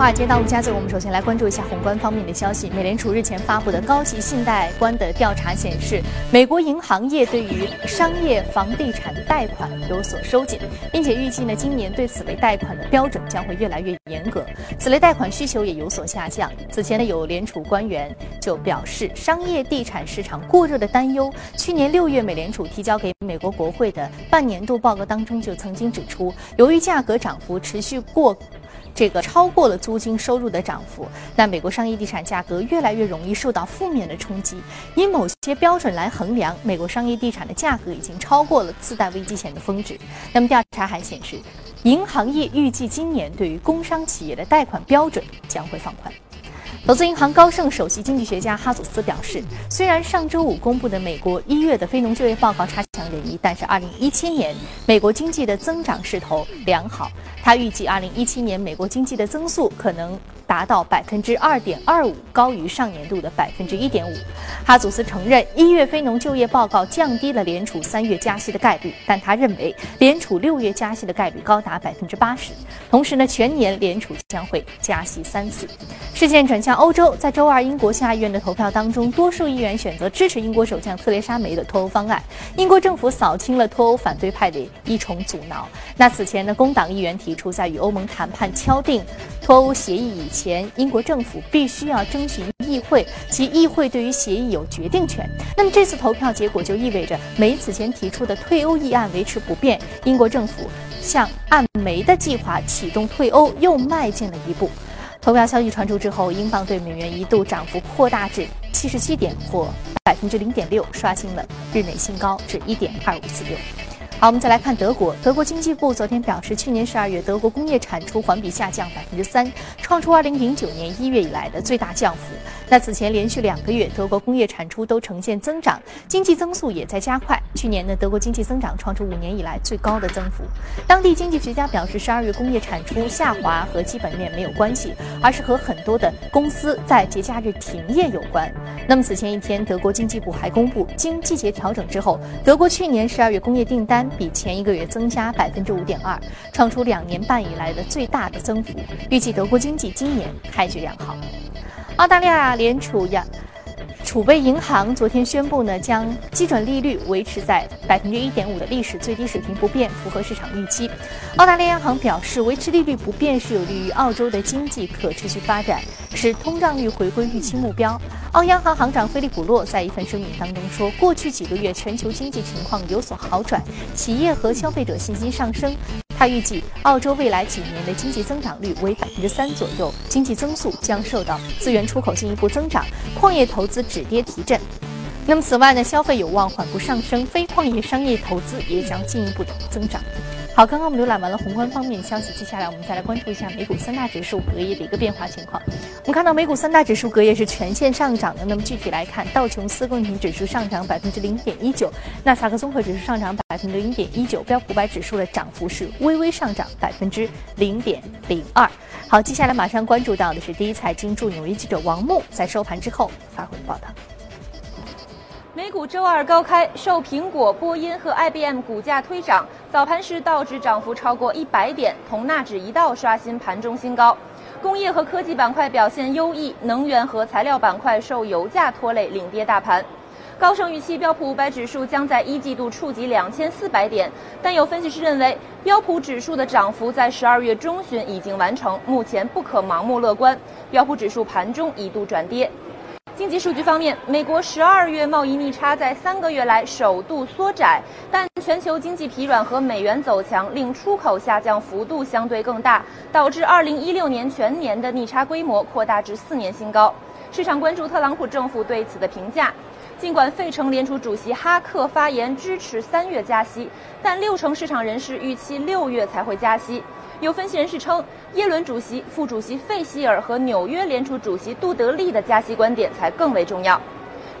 华尔街到陆家嘴，我们首先来关注一下宏观方面的消息。美联储日前发布的高级信贷官的调查显示，美国银行业对于商业房地产贷款有所收紧，并且预计呢，今年对此类贷款的标准将会越来越严格，此类贷款需求也有所下降。此前呢，有联储官员就表示，商业地产市场过热的担忧。去年六月，美联储提交给美国国会的半年度报告当中就曾经指出，由于价格涨幅持续过。这个超过了租金收入的涨幅，那美国商业地产价格越来越容易受到负面的冲击。以某些标准来衡量，美国商业地产的价格已经超过了次贷危机前的峰值。那么调查还显示，银行业预计今年对于工商企业的贷款标准将会放宽。投资银行高盛首席经济学家哈祖斯表示，虽然上周五公布的美国一月的非农就业报告差但是2017年美国经济的增长势头良好。他预计2017年美国经济的增速可能。达到百分之二点二五，高于上年度的百分之一点五。哈祖斯承认，一月非农就业报告降低了联储三月加息的概率，但他认为联储六月加息的概率高达百分之八十。同时呢，全年联储将会加息三次。事件转向欧洲，在周二英国下议院的投票当中，多数议员选择支持英国首相特蕾莎梅的脱欧方案。英国政府扫清了脱欧反对派的一重阻挠。那此前呢，工党议员提出在与欧盟谈判敲定脱欧协议以前。英国政府必须要征询议会，其议会对于协议有决定权。那么这次投票结果就意味着，梅此前提出的退欧议案维持不变，英国政府向按梅的计划启动退欧又迈进了一步。投票消息传出之后，英镑对美元一度涨幅扩大至七十七点或百分之零点六，刷新了日内新高至一点二五四六。好，我们再来看德国。德国经济部昨天表示，去年十二月德国工业产出环比下降百分之三，创出二零零九年一月以来的最大降幅。那此前连续两个月，德国工业产出都呈现增长，经济增速也在加快。去年呢，德国经济增长创出五年以来最高的增幅。当地经济学家表示，十二月工业产出下滑和基本面没有关系，而是和很多的公司在节假日停业有关。那么此前一天，德国经济部还公布，经季节调整之后，德国去年十二月工业订单。比前一个月增加百分之五点二，创出两年半以来的最大的增幅。预计德国经济今年开局良好。澳大利亚联储央储备银行昨天宣布呢，将基准利率维持在百分之一点五的历史最低水平不变，符合市场预期。澳大利亚央行表示，维持利率不变是有利于澳洲的经济可持续发展，使通胀率回归预期目标。澳央行行长菲利普洛在一份声明当中说，过去几个月全球经济情况有所好转，企业和消费者信心上升。他预计澳洲未来几年的经济增长率为百分之三左右，经济增速将受到资源出口进一步增长、矿业投资止跌提振。那么此外呢，消费有望缓步上升，非矿业商业投资也将进一步的增长。好，刚刚我们浏览完了宏观方面消息，接下来我们再来关注一下美股三大指数隔夜的一个变化情况。我们看到美股三大指数隔夜是全线上涨的。那么具体来看，道琼斯工业指数上涨百分之零点一九，纳斯达克综合指数上涨百分之零点一九，标普百指数的涨幅是微微上涨百分之零点零二。好，接下来马上关注到的是第一财经驻纽约记者王木在收盘之后发回的报道。美股周二高开，受苹果、波音和 IBM 股价推涨，早盘时道指涨幅超过一百点，同纳指一道刷新盘中新高。工业和科技板块表现优异，能源和材料板块受油价拖累领跌大盘。高盛预期标普五百指数将在一季度触及两千四百点，但有分析师认为标普指数的涨幅在十二月中旬已经完成，目前不可盲目乐观。标普指数盘中一度转跌。经济数据方面，美国十二月贸易逆差在三个月来首度缩窄，但全球经济疲软和美元走强令出口下降幅度相对更大，导致二零一六年全年的逆差规模扩大至四年新高。市场关注特朗普政府对此的评价。尽管费城联储主席哈克发言支持三月加息，但六成市场人士预期六月才会加息。有分析人士称，耶伦主席、副主席费希尔和纽约联储主席杜德利的加息观点才更为重要。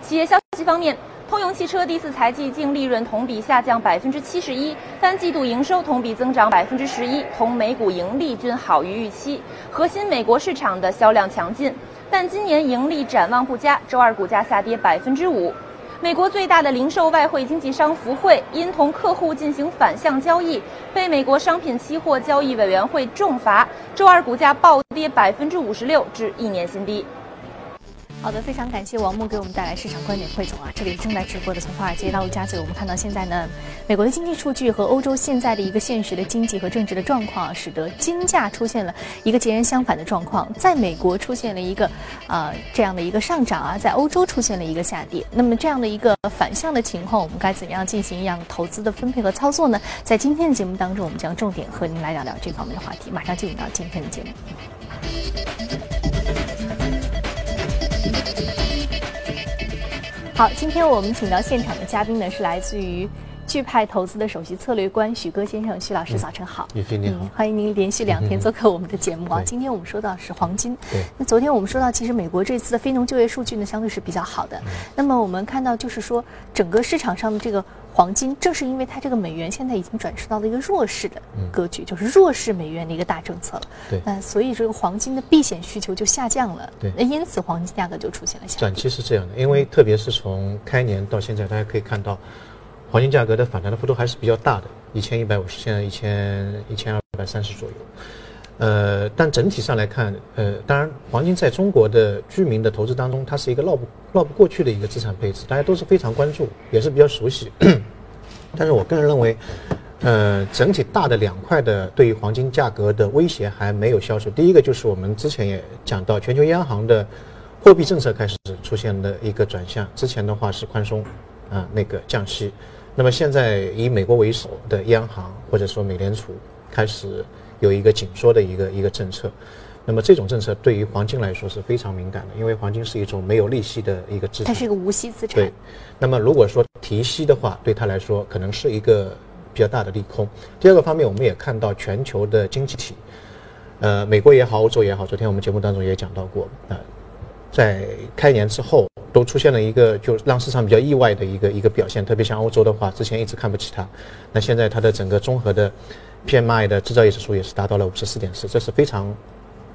企业消息方面，通用汽车第四财季净利润同比下降百分之七十一，单季度营收同比增长百分之十一，同每股盈利均好于预期。核心美国市场的销量强劲，但今年盈利展望不佳，周二股价下跌百分之五。美国最大的零售外汇经纪商福汇因同客户进行反向交易，被美国商品期货交易委员会重罚，周二股价暴跌百分之五十六，至一年新低。好的，非常感谢王木给我们带来市场观点汇总啊！这里正在直播的从华尔街到陆家嘴，我们看到现在呢，美国的经济数据和欧洲现在的一个现实的经济和政治的状况，使得金价出现了一个截然相反的状况。在美国出现了一个啊这样的一个上涨啊，在欧洲出现了一个下跌。那么这样的一个反向的情况，我们该怎样进行一样投资的分配和操作呢？在今天的节目当中，我们将重点和您来聊聊这方面的话题。马上进入到今天的节目。好，今天我们请到现场的嘉宾呢，是来自于巨派投资的首席策略官许戈先生，许老师，早晨好。雨飞你好，欢迎您连续两天做客我们的节目啊。今天我们说到是黄金，对。那昨天我们说到，其实美国这次的非农就业数据呢，相对是比较好的。那么我们看到，就是说整个市场上的这个。黄金正是因为它这个美元现在已经转势到了一个弱势的格局，就是弱势美元的一个大政策了。对，那所以这个黄金的避险需求就下降了。对，那因此黄金价格就出现了下跌。短期是这样的，因为特别是从开年到现在，大家可以看到，黄金价格的反弹的幅度还是比较大的，一千一百五十，现在一千一千二百三十左右。呃，但整体上来看，呃，当然，黄金在中国的居民的投资当中，它是一个绕不绕不过去的一个资产配置，大家都是非常关注，也是比较熟悉。但是我个人认为，呃，整体大的两块的对于黄金价格的威胁还没有消除。第一个就是我们之前也讲到，全球央行的货币政策开始出现的一个转向，之前的话是宽松，啊，那个降息，那么现在以美国为首的央行或者说美联储开始。有一个紧缩的一个一个政策，那么这种政策对于黄金来说是非常敏感的，因为黄金是一种没有利息的一个资产，它是一个无息资产。对，那么如果说提息的话，对它来说可能是一个比较大的利空。第二个方面，我们也看到全球的经济体，呃，美国也好，欧洲也好，昨天我们节目当中也讲到过，呃，在开年之后都出现了一个就让市场比较意外的一个一个表现，特别像欧洲的话，之前一直看不起它，那现在它的整个综合的。PMI 的制造业指数也是达到了五十四点四，这是非常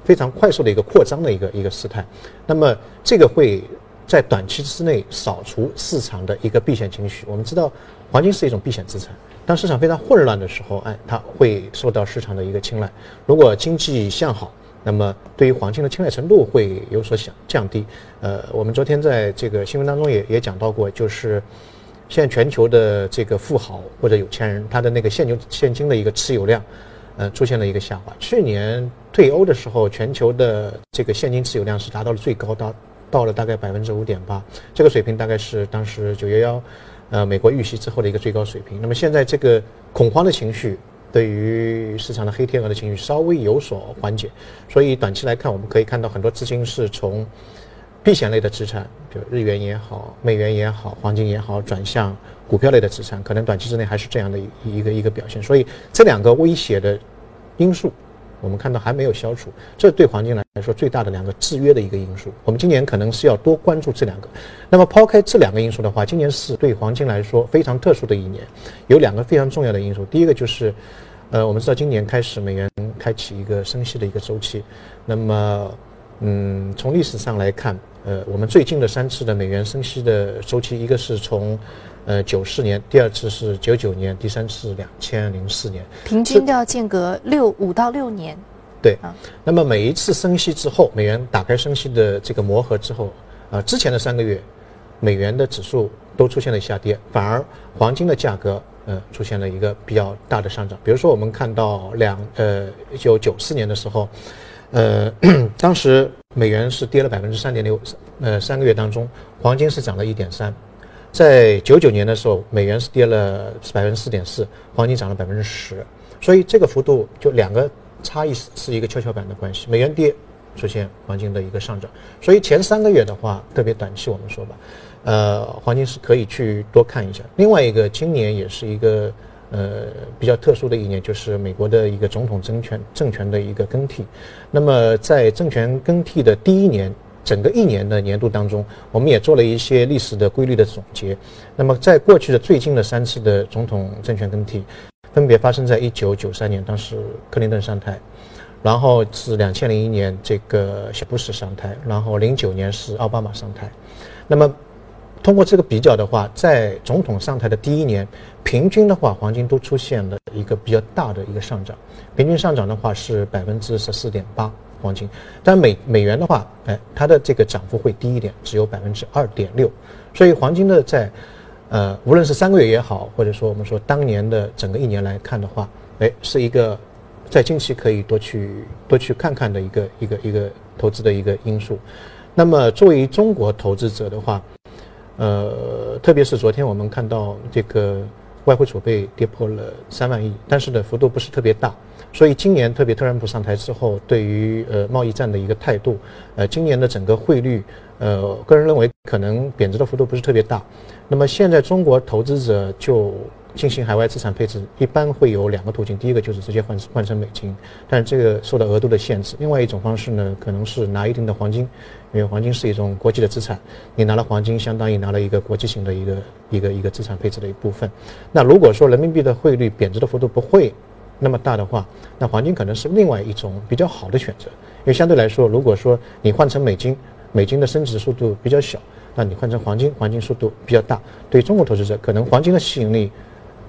非常快速的一个扩张的一个一个事态。那么这个会在短期之内扫除市场的一个避险情绪。我们知道黄金是一种避险资产，当市场非常混乱的时候，哎，它会受到市场的一个青睐。如果经济向好，那么对于黄金的青睐程度会有所降降低。呃，我们昨天在这个新闻当中也也讲到过，就是。现在全球的这个富豪或者有钱人，他的那个现金现金的一个持有量，呃，出现了一个下滑。去年退欧的时候，全球的这个现金持有量是达到了最高，到到了大概百分之五点八，这个水平大概是当时九幺幺，呃，美国遇袭之后的一个最高水平。那么现在这个恐慌的情绪，对于市场的黑天鹅的情绪稍微有所缓解，所以短期来看，我们可以看到很多资金是从。避险类的资产，比如日元也好，美元也好，黄金也好，转向股票类的资产，可能短期之内还是这样的一个一个表现。所以这两个威胁的因素，我们看到还没有消除，这对黄金来说最大的两个制约的一个因素。我们今年可能是要多关注这两个。那么抛开这两个因素的话，今年是对黄金来说非常特殊的一年，有两个非常重要的因素。第一个就是，呃，我们知道今年开始美元开启一个升息的一个周期，那么，嗯，从历史上来看。呃，我们最近的三次的美元升息的周期，一个是从，呃九四年，第二次是九九年，第三次两千零四年，平均都要间隔六五到六年。对，啊，那么每一次升息之后，美元打开升息的这个磨合之后，啊，之前的三个月，美元的指数都出现了下跌，反而黄金的价格，呃，出现了一个比较大的上涨。比如说，我们看到两，呃，一九九四年的时候。呃，当时美元是跌了百分之三点六，呃，三个月当中，黄金是涨了一点三，在九九年的时候，美元是跌了百分之四点四，黄金涨了百分之十，所以这个幅度就两个差异是是一个跷跷板的关系，美元跌，出现黄金的一个上涨，所以前三个月的话，特别短期我们说吧，呃，黄金是可以去多看一下。另外一个，今年也是一个。呃，比较特殊的一年就是美国的一个总统政权政权的一个更替。那么在政权更替的第一年，整个一年的年度当中，我们也做了一些历史的规律的总结。那么在过去的最近的三次的总统政权更替，分别发生在一九九三年，当时克林顿上台；然后是两千零一年这个小布什上台；然后零九年是奥巴马上台。那么通过这个比较的话，在总统上台的第一年，平均的话，黄金都出现了一个比较大的一个上涨，平均上涨的话是百分之十四点八黄金，但美美元的话，哎，它的这个涨幅会低一点，只有百分之二点六，所以黄金的在，呃，无论是三个月也好，或者说我们说当年的整个一年来看的话，哎，是一个在近期可以多去多去看看的一个一个一个投资的一个因素。那么作为中国投资者的话，呃，特别是昨天我们看到这个外汇储备跌破了三万亿，但是呢幅度不是特别大，所以今年特别特朗普上台之后，对于呃贸易战的一个态度，呃今年的整个汇率，呃个人认为可能贬值的幅度不是特别大，那么现在中国投资者就。进行海外资产配置一般会有两个途径，第一个就是直接换换成美金，但这个受到额度的限制。另外一种方式呢，可能是拿一定的黄金，因为黄金是一种国际的资产，你拿了黄金，相当于拿了一个国际性的一个一个一个资产配置的一部分。那如果说人民币的汇率贬值的幅度不会那么大的话，那黄金可能是另外一种比较好的选择，因为相对来说，如果说你换成美金，美金的升值速度比较小，那你换成黄金，黄金速度比较大，对中国投资者可能黄金的吸引力。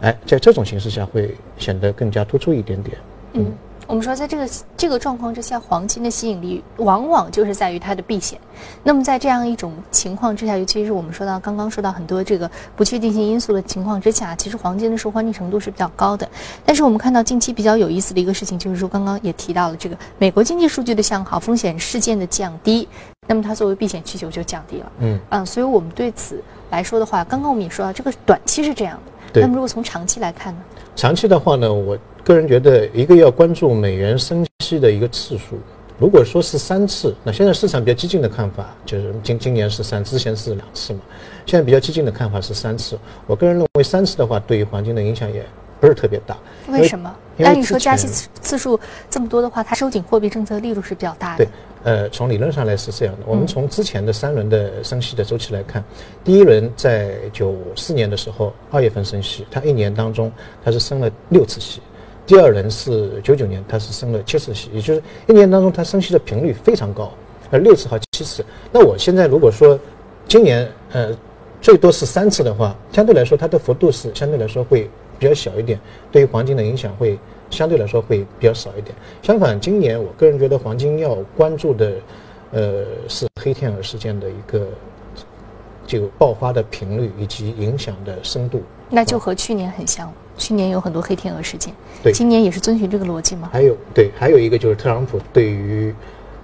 哎，在这种形势下会显得更加突出一点点。嗯，我们说在这个这个状况之下，黄金的吸引力往往就是在于它的避险。那么在这样一种情况之下，尤其是我们说到刚刚说到很多这个不确定性因素的情况之下，其实黄金的受欢迎程度是比较高的。但是我们看到近期比较有意思的一个事情，就是说刚刚也提到了这个美国经济数据的向好，风险事件的降低，那么它作为避险需求就降低了。嗯嗯，所以我们对此来说的话，刚刚我们也说到，这个短期是这样的。那么，如果从长期来看呢？长期的话呢，我个人觉得一个要关注美元升息的一个次数。如果说是三次，那现在市场比较激进的看法就是今今年是三，之前是两次嘛。现在比较激进的看法是三次。我个人认为三次的话，对于黄金的影响也不是特别大。为什么？那你说加息次次数这么多的话，它收紧货币政策力度是比较大的。对。呃，从理论上来是这样的。我们从之前的三轮的升息的周期来看，第一轮在九四年的时候，二月份升息，它一年当中它是升了六次息；第二轮是九九年，它是升了七次息，也就是一年当中它升息的频率非常高，呃，六次和七次。那我现在如果说今年呃最多是三次的话，相对来说它的幅度是相对来说会比较小一点，对于黄金的影响会。相对来说会比较少一点。相反，今年我个人觉得黄金要关注的，呃，是黑天鹅事件的一个这个爆发的频率以及影响的深度。那就和去年很像，去年有很多黑天鹅事件。对，今年也是遵循这个逻辑吗？还有，对，还有一个就是特朗普对于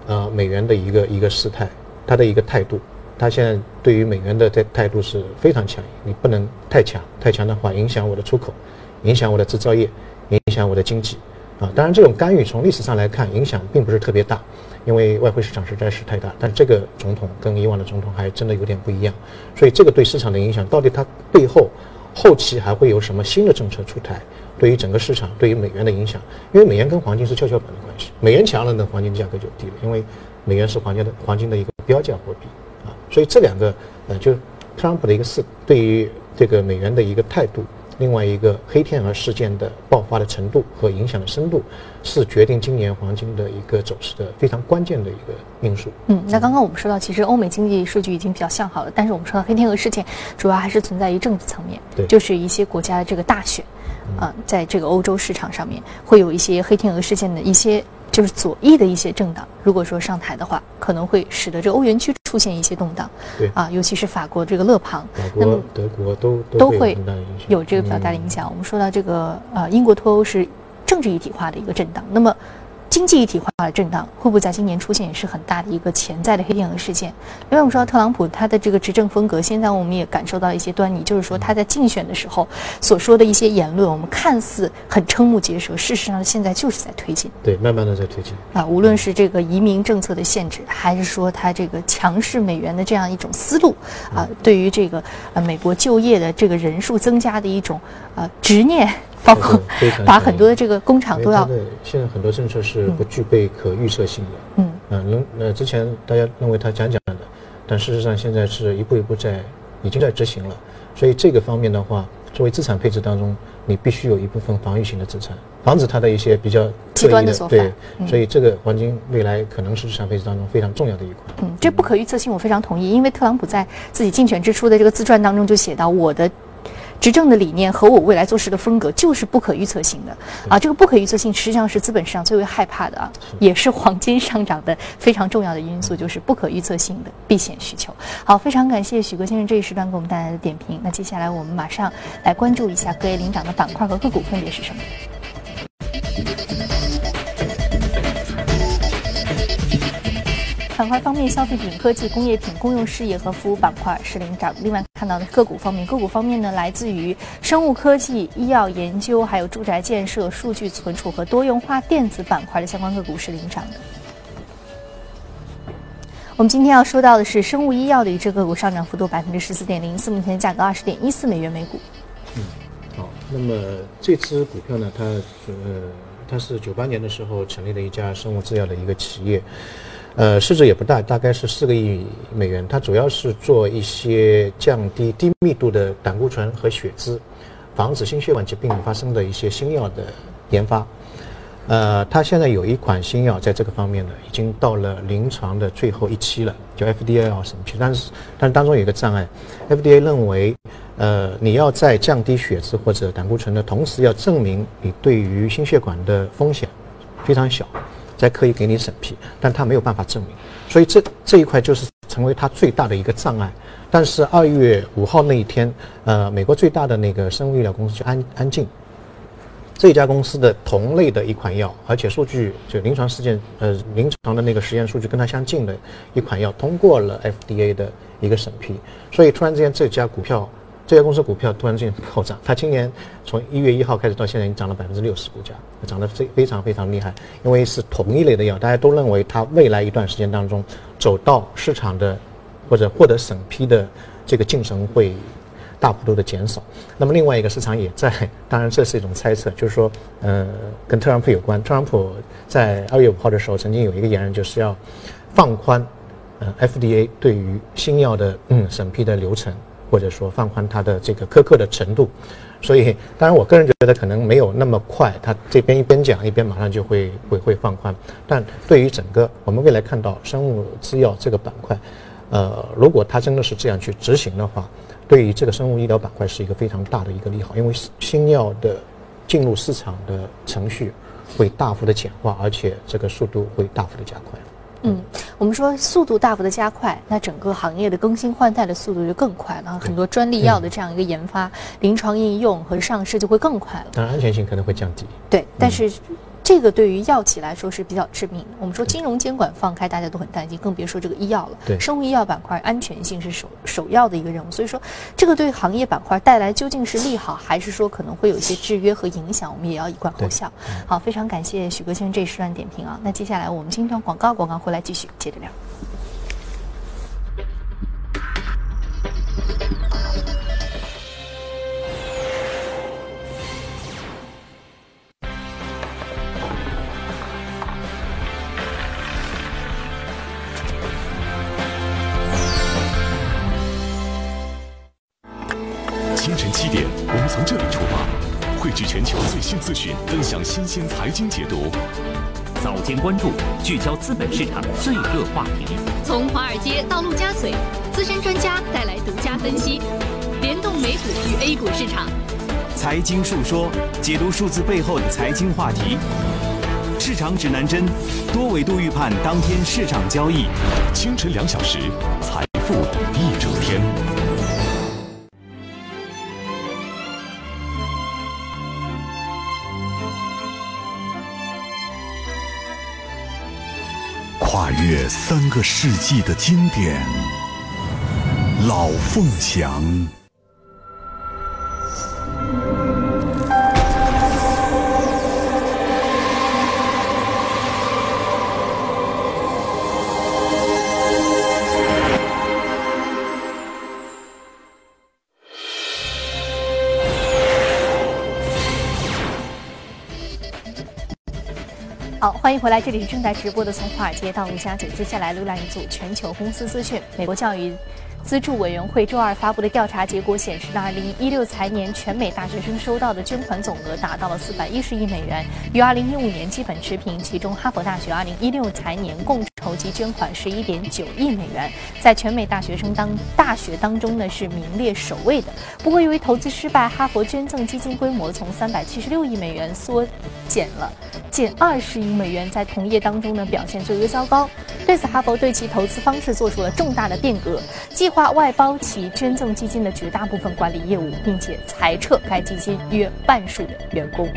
呃美元的一个一个事态，他的一个态度，他现在对于美元的态态度是非常强硬，你不能太强，太强的话影响我的出口，影响我的制造业。影响我的经济，啊，当然这种干预从历史上来看影响并不是特别大，因为外汇市场实在是太大。但这个总统跟以往的总统还真的有点不一样，所以这个对市场的影响到底它背后后期还会有什么新的政策出台？对于整个市场，对于美元的影响，因为美元跟黄金是跷跷板的关系，美元强了，呢黄金价格就低了，因为美元是黄金的黄金的一个标价货币，所以这两个呃，就特朗普的一个事对于这个美元的一个态度。另外一个黑天鹅事件的爆发的程度和影响的深度，是决定今年黄金的一个走势的非常关键的一个因素。嗯，那刚刚我们说到，其实欧美经济数据已经比较向好了，但是我们说到黑天鹅事件，主要还是存在于政治层面，对，就是一些国家的这个大选，啊，在这个欧洲市场上面会有一些黑天鹅事件的一些。就是左翼的一些政党，如果说上台的话，可能会使得这欧元区出现一些动荡。对啊，尤其是法国这个勒庞，那么德国都都会有这个比较大的影响。我们说到这个呃，英国脱欧是政治一体化的一个震荡，那么。经济一体化的震荡会不会在今年出现，也是很大的一个潜在的黑天鹅事件。因为我们说特朗普他的这个执政风格，现在我们也感受到一些端倪，就是说他在竞选的时候所说的一些言论，我们看似很瞠目结舌，事实上现在就是在推进。对，慢慢的在推进。啊，无论是这个移民政策的限制，还是说他这个强势美元的这样一种思路，啊，对于这个呃美国就业的这个人数增加的一种呃执念。包括把很多的这个工厂都要。现在很多政策是不具备可预测性的。嗯。嗯，能呃，之前大家认为他讲讲的，但事实上现在是一步一步在已经在执行了。所以这个方面的话，作为资产配置当中，你必须有一部分防御型的资产，防止它的一些比较极端的做法。对，所以这个黄金未来可能是资产配置当中非常重要的一块。嗯，这不可预测性我非常同意，因为特朗普在自己竞选之初的这个自传当中就写到我的。执政的理念和我未来做事的风格就是不可预测性的啊！这个不可预测性实际上是资本市场最为害怕的啊，也是黄金上涨的非常重要的因素，就是不可预测性的避险需求。好，非常感谢许哥先生这一时段给我们带来的点评。那接下来我们马上来关注一下各位领涨的板块和个股分别是什么。板块方面，消费品、科技、工业品、公用事业和服务板块是领涨。另外看到的个股方面，个股方面呢，来自于生物科技、医药研究、还有住宅建设、数据存储和多用化电子板块的相关个股是领涨的。我们今天要说到的是生物医药的一只个股上涨幅度百分之十四点零四，目前价格二十点一四美元每股。嗯，好，那么这只股票呢，它呃，它是九八年的时候成立的一家生物制药的一个企业。呃，市值也不大，大概是四个亿美元。它主要是做一些降低低密度的胆固醇和血脂，防止心血管疾病发生的一些新药的研发。呃，它现在有一款新药在这个方面呢，已经到了临床的最后一期了，叫 FDA 要审批。但是，但是当中有一个障碍，FDA 认为，呃，你要在降低血脂或者胆固醇的同时，要证明你对于心血管的风险非常小。才可以给你审批，但他没有办法证明，所以这这一块就是成为他最大的一个障碍。但是二月五号那一天，呃，美国最大的那个生物医疗公司就安安进，这家公司的同类的一款药，而且数据就临床事件，呃，临床的那个实验数据跟它相近的一款药，通过了 FDA 的一个审批，所以突然之间这家股票。这家公司股票突然之间暴涨，它今年从一月一号开始到现在已经涨了百分之六十，股价涨得非非常非常厉害。因为是同一类的药，大家都认为它未来一段时间当中走到市场的或者获得审批的这个进程会大幅度的减少。那么另外一个市场也在，当然这是一种猜测，就是说，呃，跟特朗普有关。特朗普在二月五号的时候曾经有一个言论，就是要放宽呃 FDA 对于新药的嗯审批的流程。或者说放宽它的这个苛刻的程度，所以当然我个人觉得可能没有那么快，他这边一边讲一边马上就会会会放宽。但对于整个我们未来看到生物制药这个板块，呃，如果它真的是这样去执行的话，对于这个生物医疗板块是一个非常大的一个利好，因为新药的进入市场的程序会大幅的简化，而且这个速度会大幅的加快。嗯，我们说速度大幅的加快，那整个行业的更新换代的速度就更快了，很多专利药的这样一个研发、临床应用和上市就会更快了。当然，安全性可能会降低。对，但是。这个对于药企来说是比较致命的。我们说金融监管放开，大家都很担心，更别说这个医药了。对，生物医药板块安全性是首首要的一个任务。所以说，这个对行业板块带来究竟是利好，还是说可能会有一些制约和影响？我们也要一观后效。好，非常感谢许哥先生这一时段点评啊。那接下来我们进一段广告，广告回来继续接着聊。资讯分享新鲜财经解读，早间关注聚焦资本市场最热话题。从华尔街到陆家嘴，资深专家带来独家分析，联动美股与 A 股市场。财经述说，解读数字背后的财经话题。市场指南针，多维度预判当天市场交易。清晨两小时，财富一整跨越三个世纪的经典，《老凤祥》。欢迎回来，这里是正在直播的从华尔街到陆家嘴。接下来浏览一组全球公司资讯。美国教育资助委员会周二发布的调查结果显示，二零一六财年全美大学生收到的捐款总额达到了四百一十亿美元，与二零一五年基本持平。其中，哈佛大学二零一六财年共筹集捐款十一点九亿美元，在全美大学生当大学当中呢是名列首位的。不过，由于投资失败，哈佛捐赠基金规模从三百七十六亿美元缩减了近二十亿美元，在同业当中呢表现最为糟糕。对此，哈佛对其投资方式做出了重大的变革，计划外包其捐赠基金的绝大部分管理业务，并且裁撤该基金约半数的员工。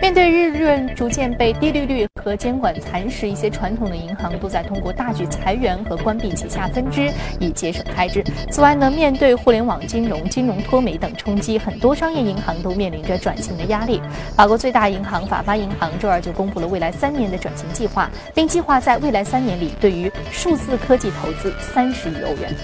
面对利润逐渐被低利率和监管蚕食，一些传统的银行都在通过大举裁员和关闭旗下分支以节省开支。此外呢，面对互联网金融、金融脱媒等冲击，很多商业银行都面临着转型的压力。法国最大银行法巴银行周二就公布了未来三年的转型计划，并计划在未来三年里对于数字科技投资三十亿欧元。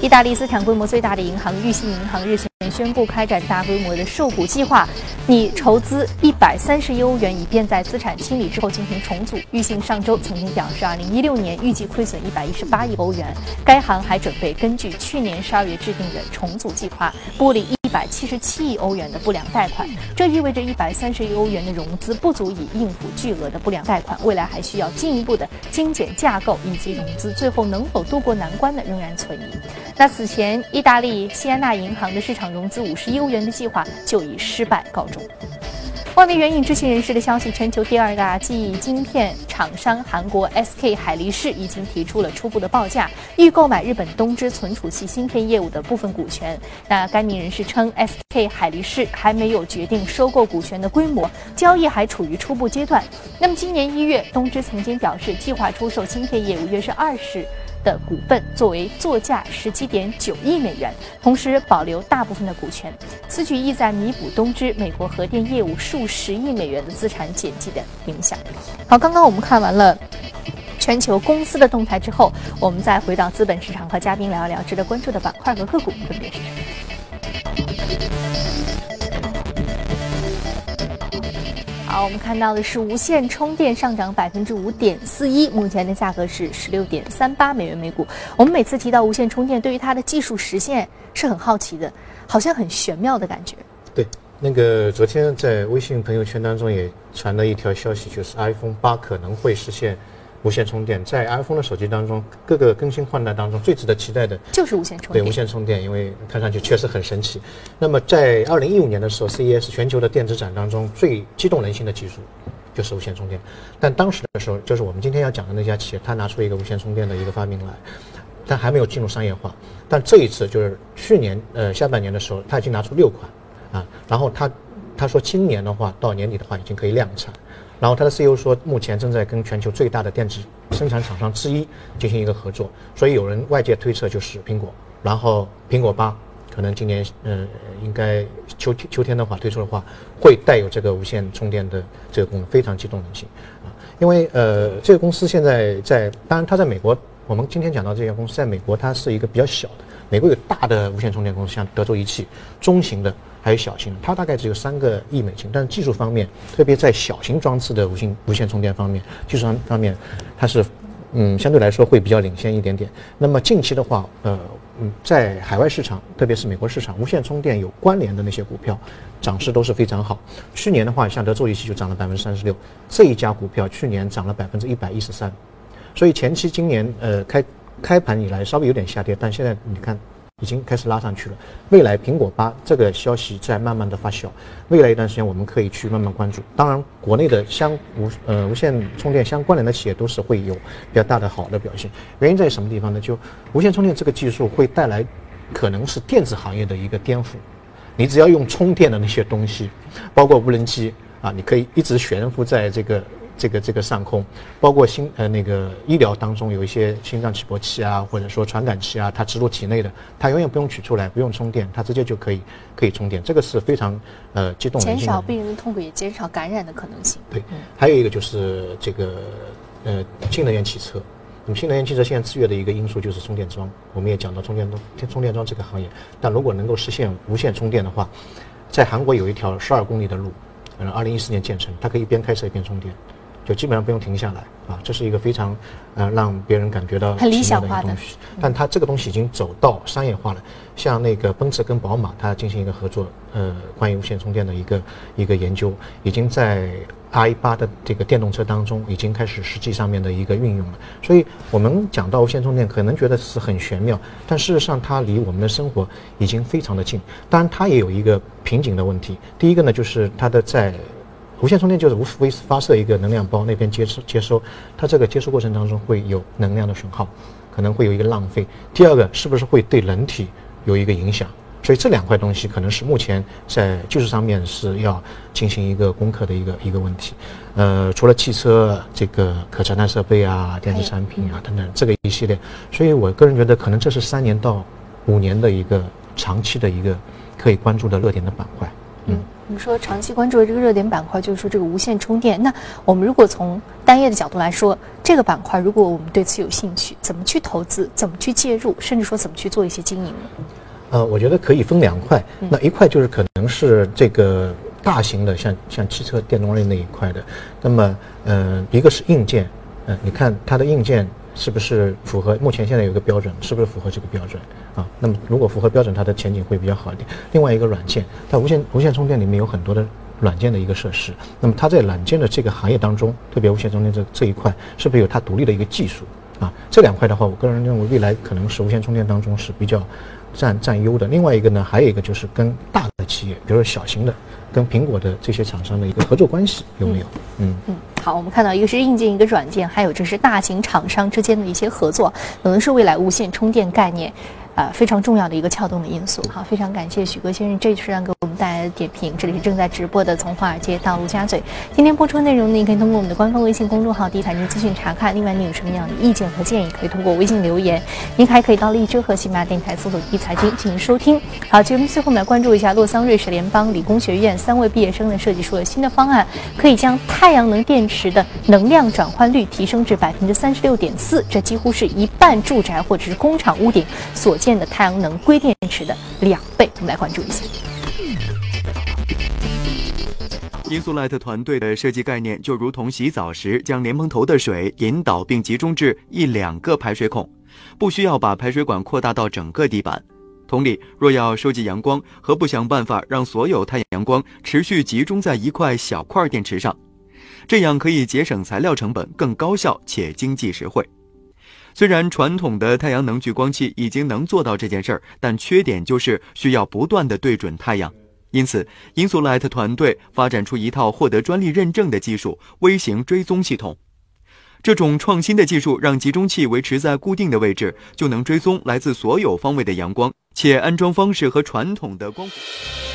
意大利资产规模最大的银行裕信银行日前宣布开展大规模的售股计划，拟筹资一百三十亿欧元，以便在资产清理之后进行重组。裕信上周曾经表示，二零一六年预计亏损一百一十八亿欧元。该行还准备根据去年十二月制定的重组计划，剥离一百七十七亿欧元的不良贷款。这意味着一百三十亿欧元的融资不足以应付巨额的不良贷款，未来还需要进一步的精简架构以及融资，最后能否渡过难关呢，仍然存疑。那此前，意大利西安纳银行的市场融资五十亿欧元的计划就以失败告终。外媒援引知情人士的消息，全球第二大记忆晶片厂商韩国 SK 海力士已经提出了初步的报价，欲购买日本东芝存储器芯片业务的部分股权。那该名人士称，SK 海力士还没有决定收购股权的规模，交易还处于初步阶段。那么今年一月，东芝曾经表示计划出售芯片业务约是二十。的股份作为作价十七点九亿美元，同时保留大部分的股权。此举意在弥补东芝美国核电业务数十亿美元的资产减记的影响。好，刚刚我们看完了全球公司的动态之后，我们再回到资本市场和嘉宾聊一聊值得关注的板块和个股分别是什么。我们看到的是无线充电上涨百分之五点四一，目前的价格是十六点三八美元每股。我们每次提到无线充电，对于它的技术实现是很好奇的，好像很玄妙的感觉。对，那个昨天在微信朋友圈当中也传了一条消息，就是 iPhone 八可能会实现。无线充电在 iPhone 的手机当中，各个更新换代当中最值得期待的就是无线充电。对无线充电，因为看上去确实很神奇。那么在二零一五年的时候，CES 全球的电子展当中最激动人心的技术就是无线充电。但当时的时候，就是我们今天要讲的那家企业，它拿出一个无线充电的一个发明来，但还没有进入商业化。但这一次就是去年呃下半年的时候，他已经拿出六款啊，然后他他说今年的话到年底的话已经可以量产。然后他的 CEO 说，目前正在跟全球最大的电子生产厂商之一进行一个合作，所以有人外界推测就是苹果。然后苹果八可能今年嗯应该秋天秋天的话推出的话，会带有这个无线充电的这个功能，非常激动人心啊！因为呃这个公司现在在，当然它在美国，我们今天讲到这家公司在美国它是一个比较小的，美国有大的无线充电公司，像德州仪器，中型的。还有小型，它大概只有三个亿美金，但是技术方面，特别在小型装置的无线无线充电方面，技术方面，它是，嗯，相对来说会比较领先一点点。那么近期的话，呃，嗯，在海外市场，特别是美国市场，无线充电有关联的那些股票，涨势都是非常好。去年的话，像德州仪器就涨了百分之三十六，这一家股票去年涨了百分之一百一十三，所以前期今年呃开开盘以来稍微有点下跌，但现在你看。已经开始拉上去了。未来苹果八这个消息在慢慢的发酵，未来一段时间我们可以去慢慢关注。当然，国内的相无呃无线充电相关联的企业都是会有比较大的好的表现。原因在什么地方呢？就无线充电这个技术会带来可能是电子行业的一个颠覆。你只要用充电的那些东西，包括无人机啊，你可以一直悬浮在这个。这个这个上空，包括心呃那个医疗当中有一些心脏起搏器啊，或者说传感器啊，它植入体内的，它永远不用取出来，不用充电，它直接就可以可以充电，这个是非常呃激动人。减少病人的痛苦，也减少感染的可能性。对，还有一个就是这个呃新能源汽车，那么新能源汽车现在制约的一个因素就是充电桩，我们也讲到充电桩充电桩这个行业，但如果能够实现无线充电的话，在韩国有一条十二公里的路，嗯，二零一四年建成，它可以一边开车一边充电。就基本上不用停下来啊，这是一个非常呃让别人感觉到很理想化的东西。但它这个东西已经走到商业化了，像那个奔驰跟宝马，它进行一个合作，呃，关于无线充电的一个一个研究，已经在 i 八的这个电动车当中已经开始实际上面的一个运用了。所以我们讲到无线充电，可能觉得是很玄妙，但事实上它离我们的生活已经非常的近。当然，它也有一个瓶颈的问题。第一个呢，就是它的在无线充电就是无非是发射一个能量包，那边接收接收，它这个接收过程当中会有能量的损耗，可能会有一个浪费。第二个，是不是会对人体有一个影响？所以这两块东西可能是目前在技术上面是要进行一个攻克的一个一个问题。呃，除了汽车这个可穿戴设备啊、电子产品啊等等这个一系列，所以我个人觉得可能这是三年到五年的一个长期的一个可以关注的热点的板块。嗯，我们说长期关注的这个热点板块，就是说这个无线充电。那我们如果从单业的角度来说，这个板块如果我们对此有兴趣，怎么去投资，怎么去介入，甚至说怎么去做一些经营呢？呃，我觉得可以分两块，那一块就是可能是这个大型的，像像汽车电动类那一块的。那么，呃，一个是硬件，呃，你看它的硬件是不是符合目前现在有一个标准，是不是符合这个标准啊？那么如果符合标准，它的前景会比较好一点。另外一个软件，它无线无线充电里面有很多的软件的一个设施，那么它在软件的这个行业当中，特别无线充电这这一块，是不是有它独立的一个技术啊？这两块的话，我个人认为未来可能是无线充电当中是比较。占占优的，另外一个呢，还有一个就是跟大的企业，比如说小型的，跟苹果的这些厂商的一个合作关系有没有？嗯嗯，好，我们看到一个是硬件，一个软件，还有就是大型厂商之间的一些合作，可能是未来无线充电概念。呃，非常重要的一个撬动的因素。好，非常感谢许哥先生这时段给我们带来的点评。这里是正在直播的从华尔街到陆家嘴。今天播出的内容呢，您可以通过我们的官方微信公众号“第一财经资讯”查看。另外，您有什么样的意见和建议，可以通过微信留言。您还可以到荔枝和喜马拉雅电台搜索“第一财经”进行收听。好，节目最后我们来关注一下洛桑瑞士联邦理工学院三位毕业生呢设计出了新的方案，可以将太阳能电池的能量转换率提升至百分之三十六点四，这几乎是一半住宅或者是工厂屋顶所建的太阳能。硅电池的两倍，我们来关注一下。音速 Light 团队的设计概念就如同洗澡时将莲蓬头的水引导并集中至一两个排水孔，不需要把排水管扩大到整个地板。同理，若要收集阳光，何不想办法让所有太阳阳光持续集中在一块小块电池上？这样可以节省材料成本，更高效且经济实惠。虽然传统的太阳能聚光器已经能做到这件事儿，但缺点就是需要不断的对准太阳。因此，Insulight 团队发展出一套获得专利认证的技术——微型追踪系统。这种创新的技术让集中器维持在固定的位置，就能追踪来自所有方位的阳光，且安装方式和传统的光伏。